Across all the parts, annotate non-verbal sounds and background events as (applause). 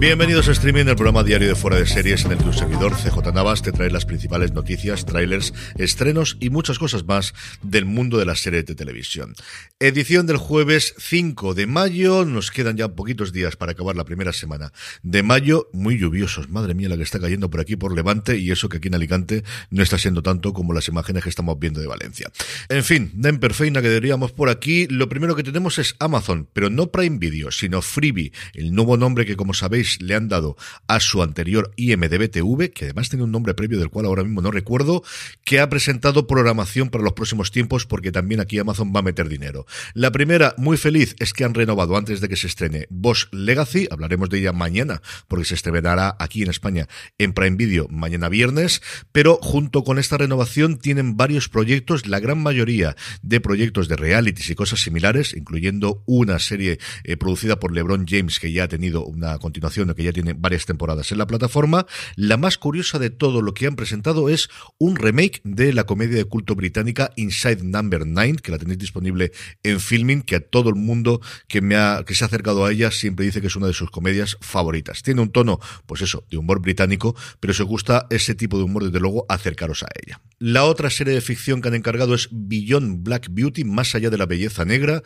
Bienvenidos a Streaming, el programa diario de Fuera de Series en el que un servidor, CJ Navas, te trae las principales noticias, trailers, estrenos y muchas cosas más del mundo de las series de televisión. Edición del jueves 5 de mayo, nos quedan ya poquitos días para acabar la primera semana de mayo, muy lluviosos, madre mía la que está cayendo por aquí por Levante y eso que aquí en Alicante no está siendo tanto como las imágenes que estamos viendo de Valencia. En fin, den perfeina que deberíamos por aquí, lo primero que tenemos es Amazon, pero no Prime Video, sino Freebie, el nuevo nombre que como sabéis le han dado a su anterior IMDB-TV, que además tiene un nombre previo del cual ahora mismo no recuerdo, que ha presentado programación para los próximos tiempos porque también aquí Amazon va a meter dinero. La primera, muy feliz, es que han renovado antes de que se estrene Boss Legacy, hablaremos de ella mañana porque se estrenará aquí en España en Prime Video mañana viernes, pero junto con esta renovación tienen varios proyectos, la gran mayoría de proyectos de realities y cosas similares, incluyendo una serie eh, producida por LeBron James que ya ha tenido una continuación que ya tiene varias temporadas en la plataforma. La más curiosa de todo lo que han presentado es un remake de la comedia de culto británica Inside Number 9, que la tenéis disponible en Filming, que a todo el mundo que me ha, que se ha acercado a ella siempre dice que es una de sus comedias favoritas. Tiene un tono, pues eso, de humor británico, pero si os gusta ese tipo de humor, desde luego, acercaros a ella. La otra serie de ficción que han encargado es Beyond Black Beauty, más allá de la belleza negra,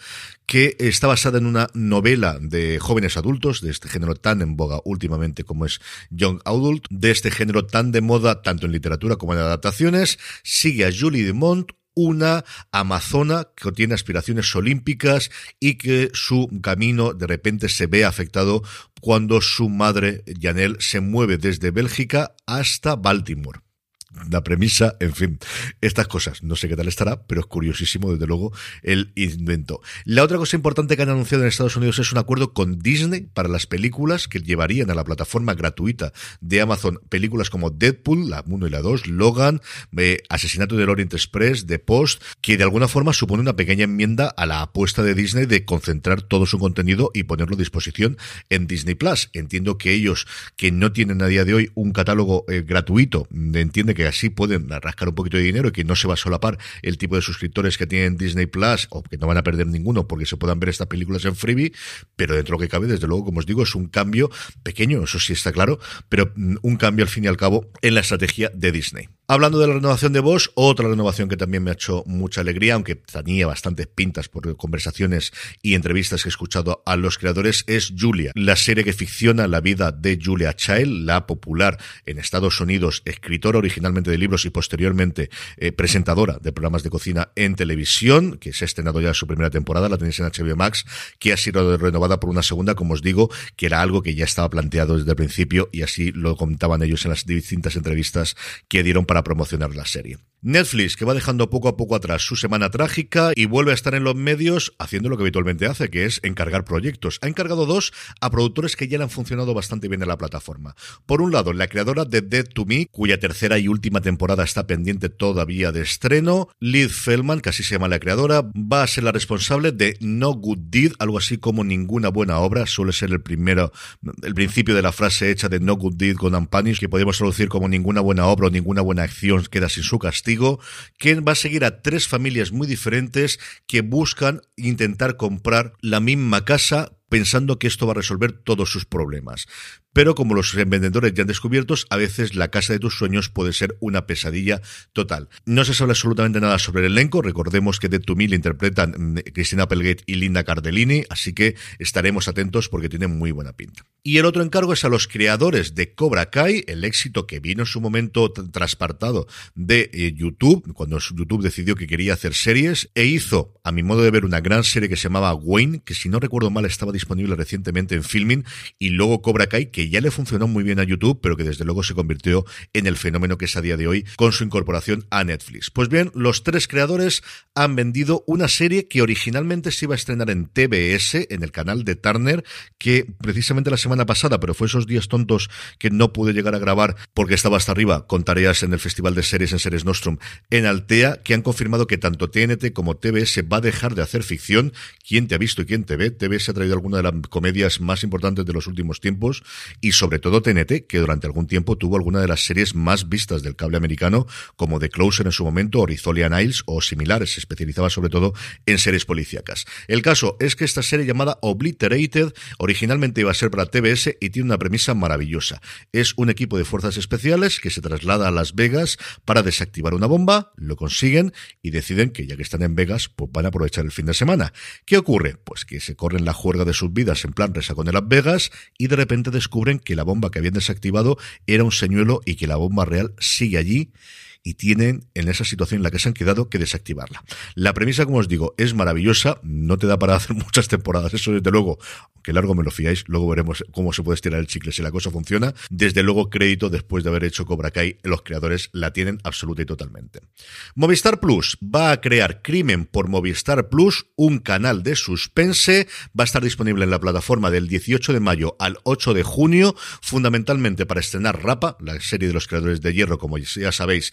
que está basada en una novela de jóvenes adultos de este género tan en últimamente como es Young Adult, de este género tan de moda tanto en literatura como en adaptaciones, sigue a Julie Dumont, una amazona que tiene aspiraciones olímpicas y que su camino de repente se ve afectado cuando su madre, Janelle, se mueve desde Bélgica hasta Baltimore la premisa, en fin, estas cosas. No sé qué tal estará, pero es curiosísimo, desde luego, el invento. La otra cosa importante que han anunciado en Estados Unidos es un acuerdo con Disney para las películas que llevarían a la plataforma gratuita de Amazon películas como Deadpool, la 1 y la 2, Logan, eh, Asesinato del Orient Express, The Post, que de alguna forma supone una pequeña enmienda a la apuesta de Disney de concentrar todo su contenido y ponerlo a disposición en Disney Plus. Entiendo que ellos, que no tienen a día de hoy un catálogo eh, gratuito, entiende que así pueden rascar un poquito de dinero y que no se va a solapar el tipo de suscriptores que tienen Disney Plus o que no van a perder ninguno porque se puedan ver estas películas en freebie, pero dentro de lo que cabe, desde luego, como os digo, es un cambio pequeño, eso sí está claro, pero mm, un cambio al fin y al cabo en la estrategia de Disney. Hablando de la renovación de Bosch, otra renovación que también me ha hecho mucha alegría, aunque tenía bastantes pintas por conversaciones y entrevistas que he escuchado a los creadores, es Julia, la serie que ficciona la vida de Julia Child, la popular en Estados Unidos, escritora originalmente de libros y posteriormente eh, presentadora de programas de cocina en televisión, que se ha estrenado ya su primera temporada, la tenéis en HBO Max, que ha sido renovada por una segunda, como os digo, que era algo que ya estaba planteado desde el principio y así lo contaban ellos en las distintas entrevistas que dieron para para promocionar la serie. Netflix, que va dejando poco a poco atrás su semana trágica y vuelve a estar en los medios haciendo lo que habitualmente hace, que es encargar proyectos. Ha encargado dos a productores que ya le han funcionado bastante bien en la plataforma. Por un lado, la creadora de Dead to Me, cuya tercera y última temporada está pendiente todavía de estreno. Liz Feldman, que así se llama la creadora, va a ser la responsable de No Good Deed, algo así como ninguna buena obra. Suele ser el primero, el principio de la frase hecha de No Good Deed con Ampanish, que podemos traducir como ninguna buena obra o ninguna buena acción queda sin su castigo que va a seguir a tres familias muy diferentes que buscan intentar comprar la misma casa pensando que esto va a resolver todos sus problemas. Pero como los vendedores ya han descubierto, a veces la casa de tus sueños puede ser una pesadilla total. No se sabe absolutamente nada sobre el elenco, recordemos que de To Me interpretan mm, Cristina Applegate y Linda Cardellini, así que estaremos atentos porque tienen muy buena pinta. Y el otro encargo es a los creadores de Cobra Kai, el éxito que vino en su momento traspartado de eh, YouTube, cuando YouTube decidió que quería hacer series, e hizo, a mi modo de ver, una gran serie que se llamaba Wayne, que si no recuerdo mal estaba disponible recientemente en Filming, y luego Cobra Kai, que ya le funcionó muy bien a YouTube, pero que desde luego se convirtió en el fenómeno que es a día de hoy con su incorporación a Netflix. Pues bien, los tres creadores han vendido una serie que originalmente se iba a estrenar en TBS, en el canal de Turner, que precisamente la semana pasada, pero fue esos días tontos que no pude llegar a grabar porque estaba hasta arriba con tareas en el Festival de Series en Series Nostrum en Altea, que han confirmado que tanto TNT como TBS va a dejar de hacer ficción. ¿Quién te ha visto y quién te ve? TBS ha traído alguna de las comedias más importantes de los últimos tiempos y sobre todo TNT, que durante algún tiempo tuvo alguna de las series más vistas del cable americano, como The Closer en su momento, o Rizzoli Niles o similares. Se especializaba sobre todo en series policíacas. El caso es que esta serie llamada Obliterated originalmente iba a ser para TBS y tiene una premisa maravillosa. Es un equipo de fuerzas especiales que se traslada a Las Vegas para desactivar una bomba, lo consiguen y deciden que ya que están en Vegas, pues van a aprovechar el fin de semana. ¿Qué ocurre? Pues que se corren la juerga de sus vidas en plan resacón de Las Vegas y de repente descubren que la bomba que habían desactivado era un señuelo y que la bomba real sigue allí y tienen en esa situación en la que se han quedado que desactivarla. La premisa, como os digo, es maravillosa, no te da para (laughs) hacer muchas temporadas, eso desde luego, aunque largo me lo fiáis, luego veremos cómo se puede estirar el chicle si la cosa funciona. Desde luego, crédito después de haber hecho Cobra Kai, los creadores la tienen absoluta y totalmente. Movistar Plus va a crear Crimen por Movistar Plus, un canal de suspense, va a estar disponible en la plataforma del 18 de mayo al 8 de junio, fundamentalmente para estrenar Rapa, la serie de los creadores de Hierro, como ya sabéis,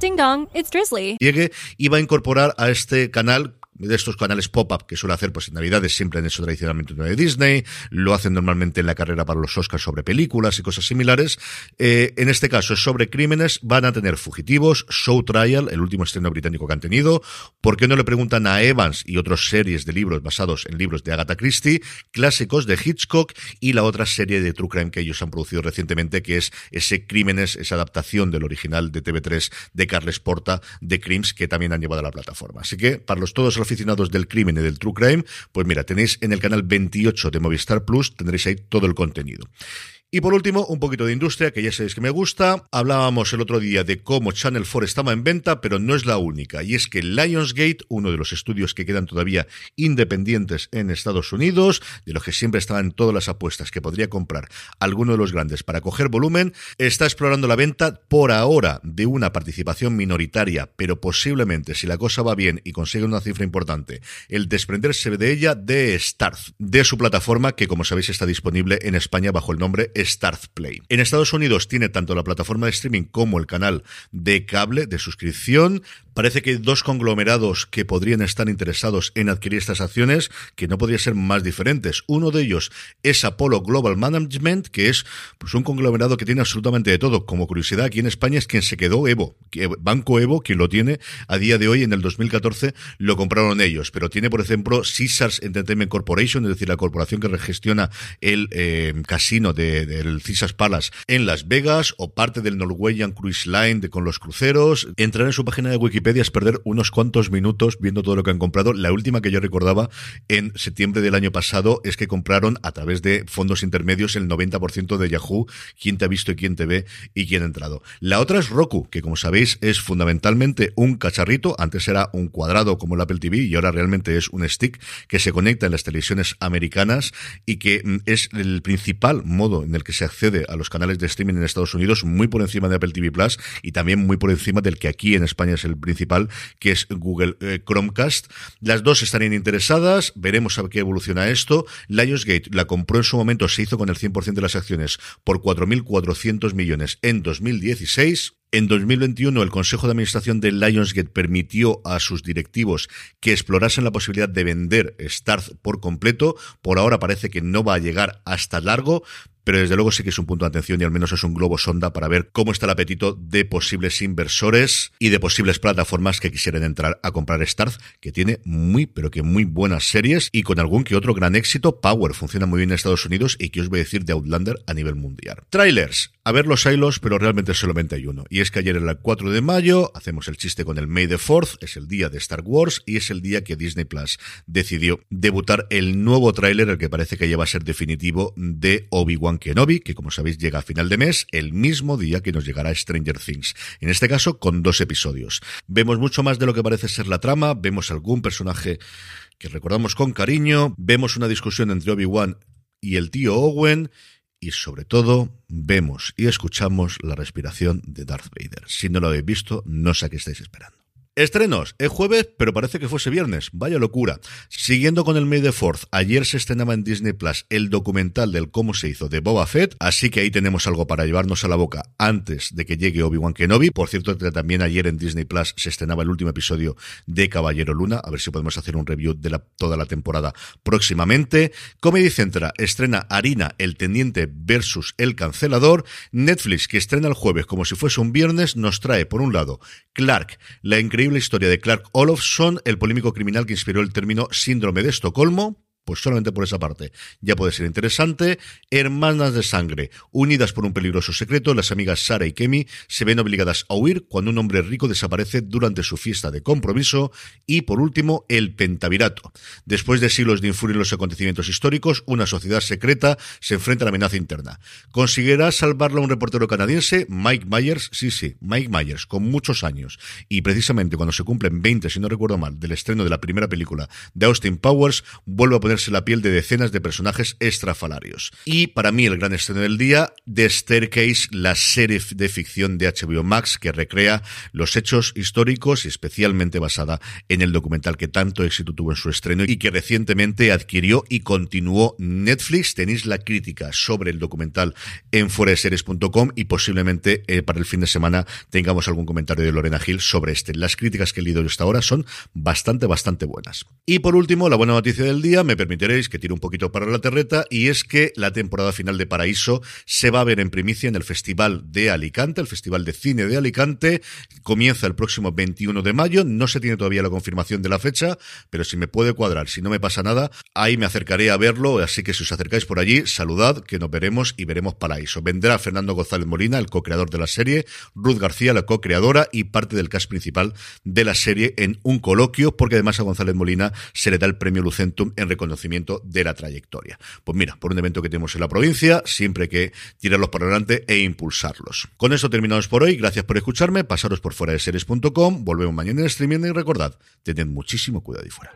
Ding dong, it's Drizzly. Llegue y va a incorporar a este canal de estos canales pop-up que suele hacer pues en Navidades, siempre han hecho tradicionalmente uno de Disney, lo hacen normalmente en la carrera para los Oscars sobre películas y cosas similares. Eh, en este caso es sobre crímenes, van a tener Fugitivos, Show Trial, el último estreno británico que han tenido. ¿Por qué no le preguntan a Evans y otras series de libros basados en libros de Agatha Christie, clásicos de Hitchcock y la otra serie de True Crime que ellos han producido recientemente, que es ese Crímenes, esa adaptación del original de TV3 de Carles Porta, de Crimes, que también han llevado a la plataforma. Así que, para los todos aficionados del crimen y del true crime, pues mira, tenéis en el canal 28 de Movistar Plus, tendréis ahí todo el contenido. Y por último, un poquito de industria, que ya sabéis que me gusta. Hablábamos el otro día de cómo Channel 4 estaba en venta, pero no es la única. Y es que Lionsgate, uno de los estudios que quedan todavía independientes en Estados Unidos, de los que siempre estaban todas las apuestas que podría comprar alguno de los grandes para coger volumen, está explorando la venta por ahora de una participación minoritaria, pero posiblemente, si la cosa va bien y consigue una cifra importante, el desprenderse de ella de Starz, de su plataforma que, como sabéis, está disponible en España bajo el nombre Starz Play. En Estados Unidos tiene tanto la plataforma de streaming como el canal de cable de suscripción. Parece que hay dos conglomerados que podrían estar interesados en adquirir estas acciones, que no podría ser más diferentes. Uno de ellos es Apollo Global Management, que es pues, un conglomerado que tiene absolutamente de todo. Como curiosidad, aquí en España es quien se quedó Evo. Banco Evo, quien lo tiene a día de hoy, en el 2014, lo compraron ellos. Pero tiene, por ejemplo, Caesars Entertainment Corporation, es decir, la corporación que gestiona el eh, casino de, del Caesars Palace en Las Vegas, o parte del Norwegian Cruise Line con los cruceros. Entrar en su página de Wikipedia es perder unos cuantos minutos viendo todo lo que han comprado. La última que yo recordaba en septiembre del año pasado es que compraron a través de fondos intermedios el 90% de Yahoo, quién te ha visto y quién te ve y quién ha entrado. La otra es Roku, que como sabéis es fundamentalmente un cacharrito, antes era un cuadrado como el Apple TV y ahora realmente es un stick que se conecta en las televisiones americanas y que mm, es el principal modo en el que se accede a los canales de streaming en Estados Unidos, muy por encima de Apple TV Plus y también muy por encima del que aquí en España es el principal, que es Google eh, Chromecast. Las dos estarían interesadas, veremos a qué evoluciona esto. Lionsgate la compró en su momento, se hizo con el 100% de las acciones por 4.400 millones en 2016. En 2021, el Consejo de Administración de Lionsgate permitió a sus directivos que explorasen la posibilidad de vender Starz por completo. Por ahora parece que no va a llegar hasta largo, pero desde luego sí que es un punto de atención y al menos es un globo sonda para ver cómo está el apetito de posibles inversores y de posibles plataformas que quisieran entrar a comprar Starz, que tiene muy, pero que muy buenas series y con algún que otro gran éxito. Power funciona muy bien en Estados Unidos y que os voy a decir de Outlander a nivel mundial. Trailers. A ver los hilos, pero realmente solamente hay uno. Y es que ayer era el 4 de mayo, hacemos el chiste con el May the 4 es el día de Star Wars y es el día que Disney Plus decidió debutar el nuevo tráiler, el que parece que ya va a ser definitivo, de Obi-Wan Kenobi, que como sabéis llega a final de mes, el mismo día que nos llegará Stranger Things. En este caso, con dos episodios. Vemos mucho más de lo que parece ser la trama, vemos algún personaje que recordamos con cariño, vemos una discusión entre Obi-Wan y el tío Owen, y sobre todo vemos y escuchamos la respiración de Darth Vader. Si no lo habéis visto, no sé qué estáis esperando. Estrenos, es jueves, pero parece que fuese viernes. Vaya locura. Siguiendo con el May the Fourth, ayer se estrenaba en Disney Plus el documental del cómo se hizo de Boba Fett, así que ahí tenemos algo para llevarnos a la boca antes de que llegue Obi-Wan Kenobi. Por cierto, también ayer en Disney Plus se estrenaba el último episodio de Caballero Luna, a ver si podemos hacer un review de la, toda la temporada próximamente. Comedy Central estrena Harina, el teniente versus el cancelador. Netflix, que estrena el jueves como si fuese un viernes, nos trae, por un lado, Clark, la increíble la historia de Clark Olofsson, el polémico criminal que inspiró el término síndrome de Estocolmo, pues solamente por esa parte ya puede ser interesante. Hermanas de sangre, unidas por un peligroso secreto, las amigas Sara y Kemi se ven obligadas a huir cuando un hombre rico desaparece durante su fiesta de compromiso. Y por último, el pentavirato. Después de siglos de influir en los acontecimientos históricos, una sociedad secreta se enfrenta a la amenaza interna. ¿Conseguirá salvarla un reportero canadiense? Mike Myers, sí, sí, Mike Myers, con muchos años. Y precisamente cuando se cumplen 20, si no recuerdo mal, del estreno de la primera película de Austin Powers, vuelve a poner la piel de decenas de personajes extrafalarios. Y para mí el gran estreno del día, The Staircase, la serie de ficción de HBO Max que recrea los hechos históricos y especialmente basada en el documental que tanto éxito tuvo en su estreno y que recientemente adquirió y continuó Netflix. Tenéis la crítica sobre el documental en foreseries.com y posiblemente eh, para el fin de semana tengamos algún comentario de Lorena Gil sobre este. Las críticas que he leído hasta ahora son bastante, bastante buenas. Y por último, la buena noticia del día, me permitiréis que tire un poquito para la terreta, y es que la temporada final de Paraíso se va a ver en primicia en el Festival de Alicante, el Festival de Cine de Alicante. Comienza el próximo 21 de mayo, no se tiene todavía la confirmación de la fecha, pero si me puede cuadrar, si no me pasa nada, ahí me acercaré a verlo, así que si os acercáis por allí, saludad, que nos veremos y veremos Paraíso. Vendrá Fernando González Molina, el co-creador de la serie, Ruth García, la co-creadora y parte del cast principal de la serie en un coloquio, porque además a González Molina se le da el premio Lucentum en reconocimiento de la trayectoria. Pues mira, por un evento que tenemos en la provincia, siempre hay que tirarlos para adelante e impulsarlos. Con eso terminamos por hoy. Gracias por escucharme. Pasaros por fuera de series.com. Volvemos mañana en streaming y recordad, tened muchísimo cuidado y fuera.